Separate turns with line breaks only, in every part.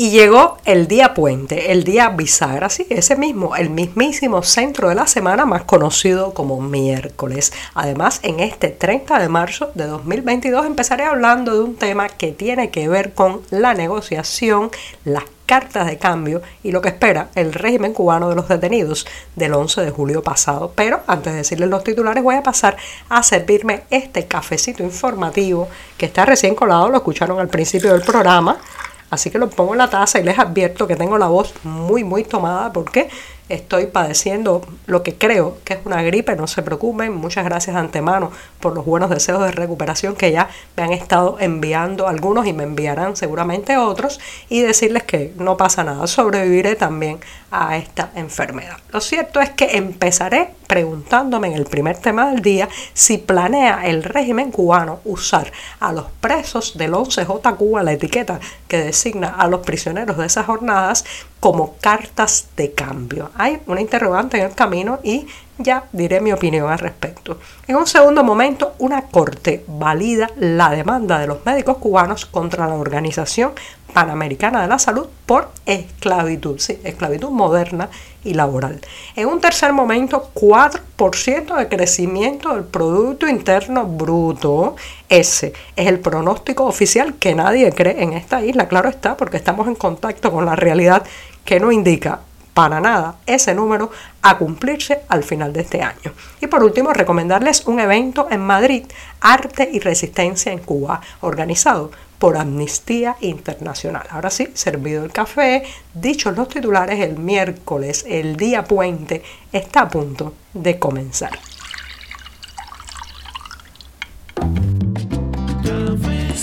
Y llegó el día puente, el día bisagra, sí, ese mismo, el mismísimo centro de la semana más conocido como miércoles. Además, en este 30 de marzo de 2022 empezaré hablando de un tema que tiene que ver con la negociación, las cartas de cambio y lo que espera el régimen cubano de los detenidos del 11 de julio pasado. Pero antes de decirles los titulares voy a pasar a servirme este cafecito informativo que está recién colado, lo escucharon al principio del programa Así que lo pongo en la taza y les advierto que tengo la voz muy, muy tomada. Porque estoy padeciendo lo que creo que es una gripe, no se preocupen, muchas gracias de antemano por los buenos deseos de recuperación que ya me han estado enviando algunos y me enviarán seguramente otros y decirles que no pasa nada, sobreviviré también a esta enfermedad. Lo cierto es que empezaré preguntándome en el primer tema del día si planea el régimen cubano usar a los presos del 11J Cuba, la etiqueta que designa a los prisioneros de esas jornadas, como cartas de cambio. Hay una interrogante en el camino y ya diré mi opinión al respecto. En un segundo momento, una corte valida la demanda de los médicos cubanos contra la Organización Panamericana de la Salud por esclavitud, sí, esclavitud moderna y laboral. En un tercer momento, 4% de crecimiento del Producto Interno Bruto. Ese es el pronóstico oficial que nadie cree en esta isla, claro está, porque estamos en contacto con la realidad que no indica para nada ese número a cumplirse al final de este año. Y por último, recomendarles un evento en Madrid, Arte y Resistencia en Cuba, organizado por Amnistía Internacional. Ahora sí, servido el café, dichos los titulares, el miércoles, el día puente, está a punto de comenzar.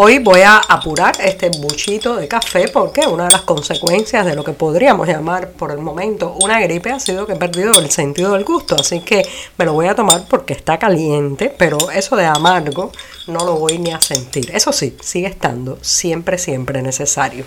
Hoy voy a apurar este buchito de café porque una de las consecuencias de lo que podríamos llamar por el momento una gripe ha sido que he perdido el sentido del gusto. Así que me lo voy a tomar porque está caliente, pero eso de amargo no lo voy ni a sentir. Eso sí, sigue estando siempre, siempre necesario.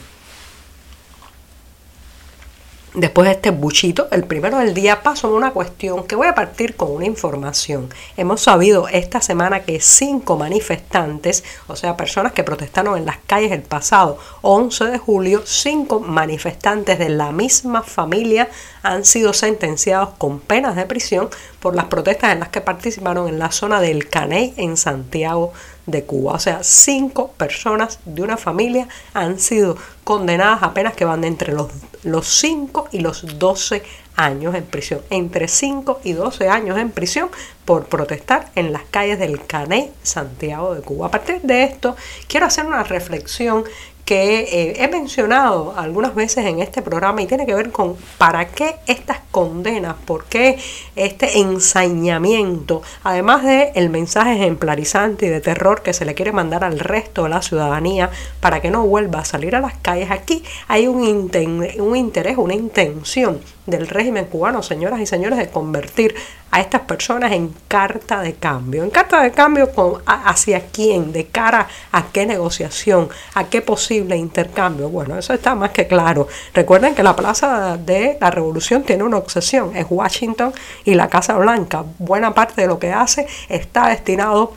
Después de este buchito, el primero del día, paso a una cuestión que voy a partir con una información. Hemos sabido esta semana que cinco manifestantes, o sea, personas que protestaron en las calles el pasado 11 de julio, cinco manifestantes de la misma familia han sido sentenciados con penas de prisión por las protestas en las que participaron en la zona del Caney en Santiago de Cuba. O sea, cinco personas de una familia han sido condenadas apenas que van entre los, los 5 y los 12 años en prisión. Entre 5 y 12 años en prisión por protestar en las calles del Cané, Santiago de Cuba. A partir de esto, quiero hacer una reflexión que eh, he mencionado algunas veces en este programa y tiene que ver con para qué estas condenas, por qué este ensañamiento, además de el mensaje ejemplarizante y de terror que se le quiere mandar al resto de la ciudadanía para que no vuelva a salir a las calles, aquí hay un, un interés, una intención del régimen cubano, señoras y señores, de convertir a estas personas en carta de cambio. ¿En carta de cambio con, hacia quién? ¿De cara a qué negociación? ¿A qué posible intercambio? Bueno, eso está más que claro. Recuerden que la Plaza de la Revolución tiene una obsesión, es Washington y la Casa Blanca. Buena parte de lo que hace está destinado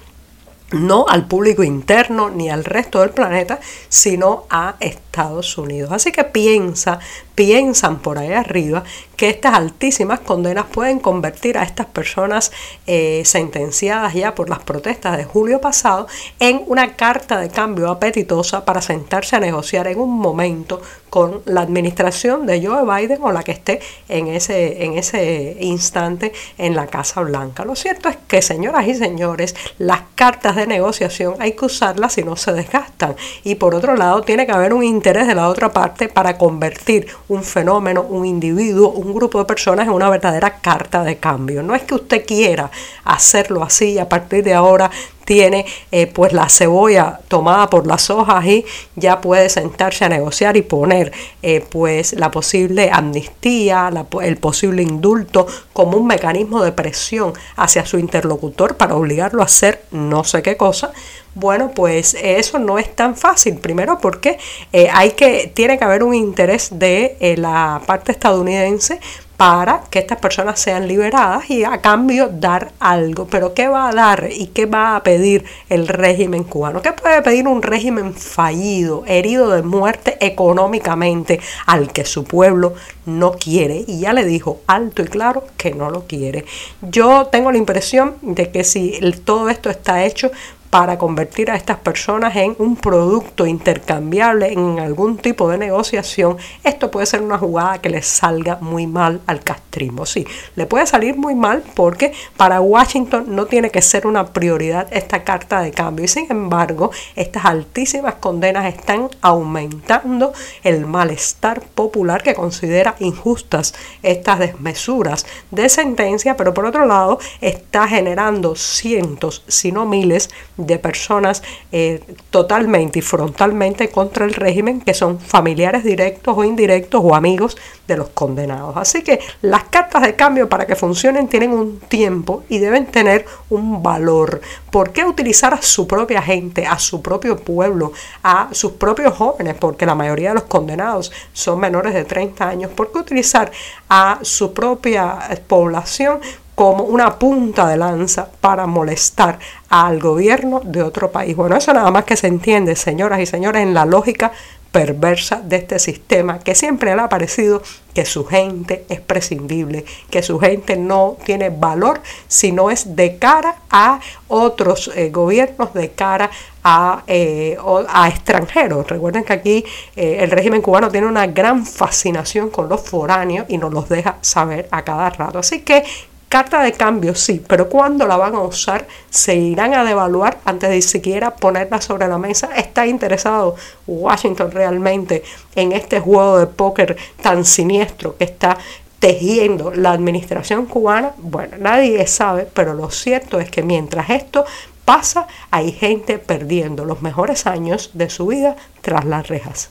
no al público interno ni al resto del planeta, sino a Estados Unidos. Así que piensa, piensan por ahí arriba que estas altísimas condenas pueden convertir a estas personas eh, sentenciadas ya por las protestas de julio pasado en una carta de cambio apetitosa para sentarse a negociar en un momento con la administración de Joe Biden o la que esté en ese, en ese instante en la Casa Blanca. Lo cierto es que, señoras y señores, las cartas de negociación hay que usarlas si no se desgastan. Y por otro lado, tiene que haber un interés de la otra parte para convertir un fenómeno, un individuo, un grupo de personas en una verdadera carta de cambio. No es que usted quiera hacerlo así y a partir de ahora tiene eh, pues la cebolla tomada por las hojas y ya puede sentarse a negociar y poner eh, pues la posible amnistía, el posible indulto como un mecanismo de presión hacia su interlocutor para obligarlo a hacer no sé qué cosa. Bueno, pues eso no es tan fácil. Primero porque eh, hay que, tiene que haber un interés de la parte estadounidense para que estas personas sean liberadas y a cambio dar algo. Pero ¿qué va a dar y qué va a pedir el régimen cubano? ¿Qué puede pedir un régimen fallido, herido de muerte económicamente, al que su pueblo no quiere? Y ya le dijo alto y claro que no lo quiere. Yo tengo la impresión de que si todo esto está hecho para convertir a estas personas en un producto intercambiable en algún tipo de negociación, esto puede ser una jugada que le salga muy mal al castrismo. Sí, le puede salir muy mal porque para Washington no tiene que ser una prioridad esta carta de cambio y sin embargo estas altísimas condenas están aumentando el malestar popular que considera injustas estas desmesuras de sentencia, pero por otro lado está generando cientos, si no miles, de personas eh, totalmente y frontalmente contra el régimen que son familiares directos o indirectos o amigos de los condenados. Así que las cartas de cambio para que funcionen tienen un tiempo y deben tener un valor. ¿Por qué utilizar a su propia gente, a su propio pueblo, a sus propios jóvenes? Porque la mayoría de los condenados son menores de 30 años. ¿Por qué utilizar a su propia población como una punta de lanza para molestar al gobierno de otro país. Bueno, eso nada más que se entiende, señoras y señores, en la lógica perversa de este sistema que siempre le ha parecido que su gente es prescindible, que su gente no tiene valor si no es de cara a otros eh, gobiernos, de cara a, eh, a, extranjeros. Recuerden que aquí eh, el régimen cubano tiene una gran fascinación con los foráneos y nos los deja saber a cada rato. Así que Carta de cambio, sí, pero cuando la van a usar, se irán a devaluar antes de siquiera ponerla sobre la mesa. ¿Está interesado Washington realmente en este juego de póker tan siniestro que está tejiendo la administración cubana? Bueno, nadie sabe, pero lo cierto es que mientras esto pasa, hay gente perdiendo los mejores años de su vida tras las rejas.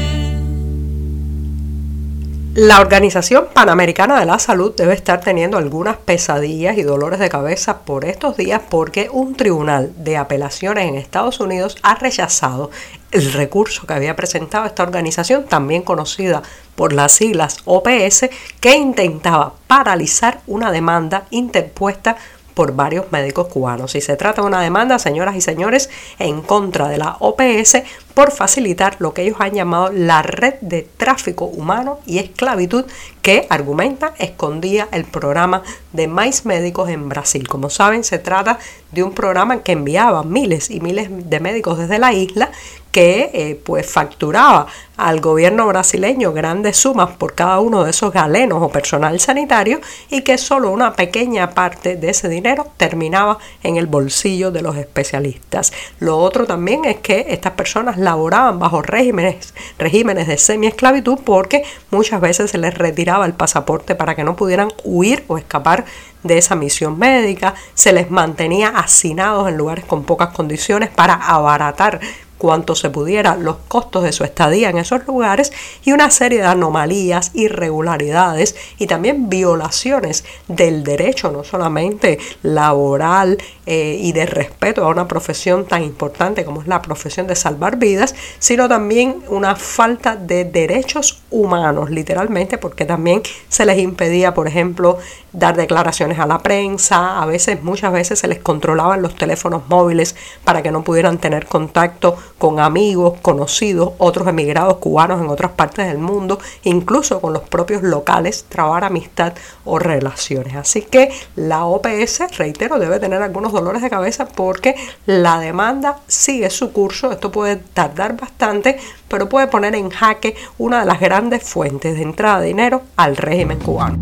La Organización Panamericana de la Salud debe estar teniendo algunas pesadillas y dolores de cabeza por estos días porque un tribunal de apelaciones en Estados Unidos ha rechazado el recurso que había presentado esta organización, también conocida por las siglas OPS, que intentaba paralizar una demanda interpuesta por varios médicos cubanos. Y se trata de una demanda, señoras y señores, en contra de la OPS por facilitar lo que ellos han llamado la red de tráfico humano y esclavitud que argumenta escondía el programa de Mais Médicos en Brasil. Como saben, se trata de un programa que enviaba miles y miles de médicos desde la isla que eh, pues facturaba al gobierno brasileño grandes sumas por cada uno de esos galenos o personal sanitario y que solo una pequeña parte de ese dinero terminaba en el bolsillo de los especialistas. Lo otro también es que estas personas laboraban bajo regímenes, regímenes de semiesclavitud porque muchas veces se les retiraba el pasaporte para que no pudieran huir o escapar de esa misión médica, se les mantenía hacinados en lugares con pocas condiciones para abaratar cuanto se pudiera los costos de su estadía en esos lugares y una serie de anomalías, irregularidades y también violaciones del derecho, no solamente laboral eh, y de respeto a una profesión tan importante como es la profesión de salvar vidas, sino también una falta de derechos humanos, literalmente, porque también se les impedía, por ejemplo, dar declaraciones a la prensa, a veces, muchas veces se les controlaban los teléfonos móviles para que no pudieran tener contacto con amigos, conocidos, otros emigrados cubanos en otras partes del mundo, incluso con los propios locales, trabar amistad o relaciones. Así que la OPS, reitero, debe tener algunos dolores de cabeza porque la demanda sigue su curso, esto puede tardar bastante, pero puede poner en jaque una de las grandes fuentes de entrada de dinero al régimen cubano.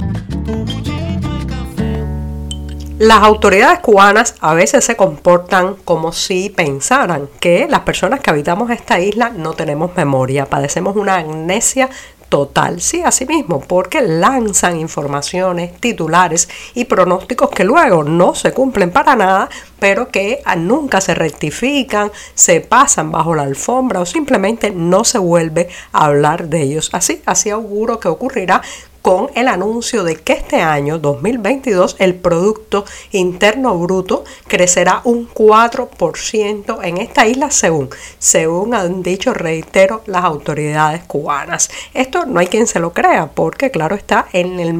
Las autoridades cubanas a veces se comportan como si pensaran que las personas que habitamos esta isla no tenemos memoria, padecemos una amnesia total, sí, así mismo, porque lanzan informaciones, titulares y pronósticos que luego no se cumplen para nada, pero que nunca se rectifican, se pasan bajo la alfombra o simplemente no se vuelve a hablar de ellos. Así, así auguro que ocurrirá con el anuncio de que este año 2022 el Producto Interno Bruto crecerá un 4% en esta isla según, según han dicho, reitero, las autoridades cubanas. Esto no hay quien se lo crea porque claro está en el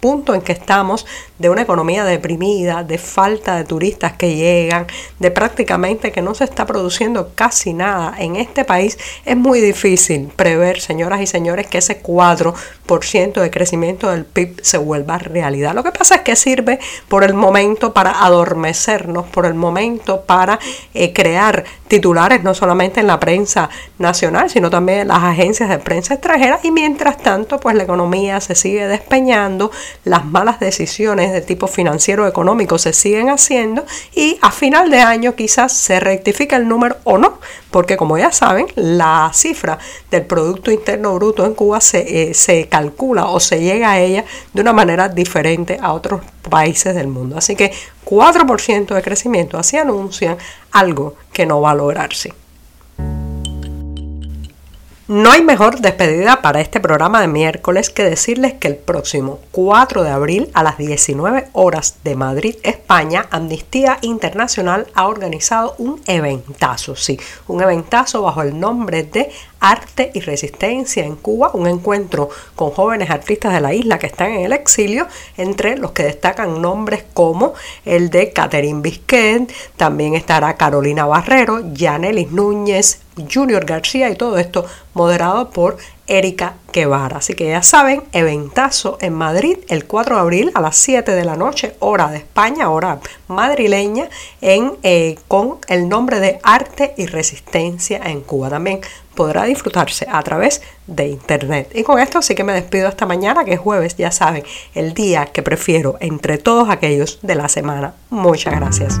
punto en que estamos de una economía deprimida, de falta de turistas que llegan, de prácticamente que no se está produciendo casi nada en este país, es muy difícil prever, señoras y señores, que ese 4% de crecimiento del PIB se vuelva realidad. Lo que pasa es que sirve por el momento para adormecernos, por el momento para eh, crear titulares no solamente en la prensa nacional, sino también en las agencias de prensa extranjera y mientras tanto pues la economía se sigue despeñando, las malas decisiones de tipo financiero económico se siguen haciendo y a final de año quizás se rectifica el número o no, porque como ya saben, la cifra del Producto Interno Bruto en Cuba se, eh, se calcula o se llega a ella de una manera diferente a otros países del mundo. Así que 4% de crecimiento, así anuncian algo que no va a lograrse. No hay mejor despedida para este programa de miércoles que decirles que el próximo 4 de abril a las 19 horas de Madrid, España, Amnistía Internacional ha organizado un eventazo, sí, un eventazo bajo el nombre de Arte y Resistencia en Cuba, un encuentro con jóvenes artistas de la isla que están en el exilio, entre los que destacan nombres como el de Catherine Bisquet, también estará Carolina Barrero, Yanelis Núñez, Junior García y todo esto moderado por Erika Guevara. Así que ya saben, eventazo en Madrid el 4 de abril a las 7 de la noche, hora de España, hora madrileña, eh, con el nombre de Arte y Resistencia en Cuba. También podrá disfrutarse a través de internet. Y con esto sí que me despido esta mañana, que es jueves, ya saben, el día que prefiero entre todos aquellos de la semana. Muchas gracias.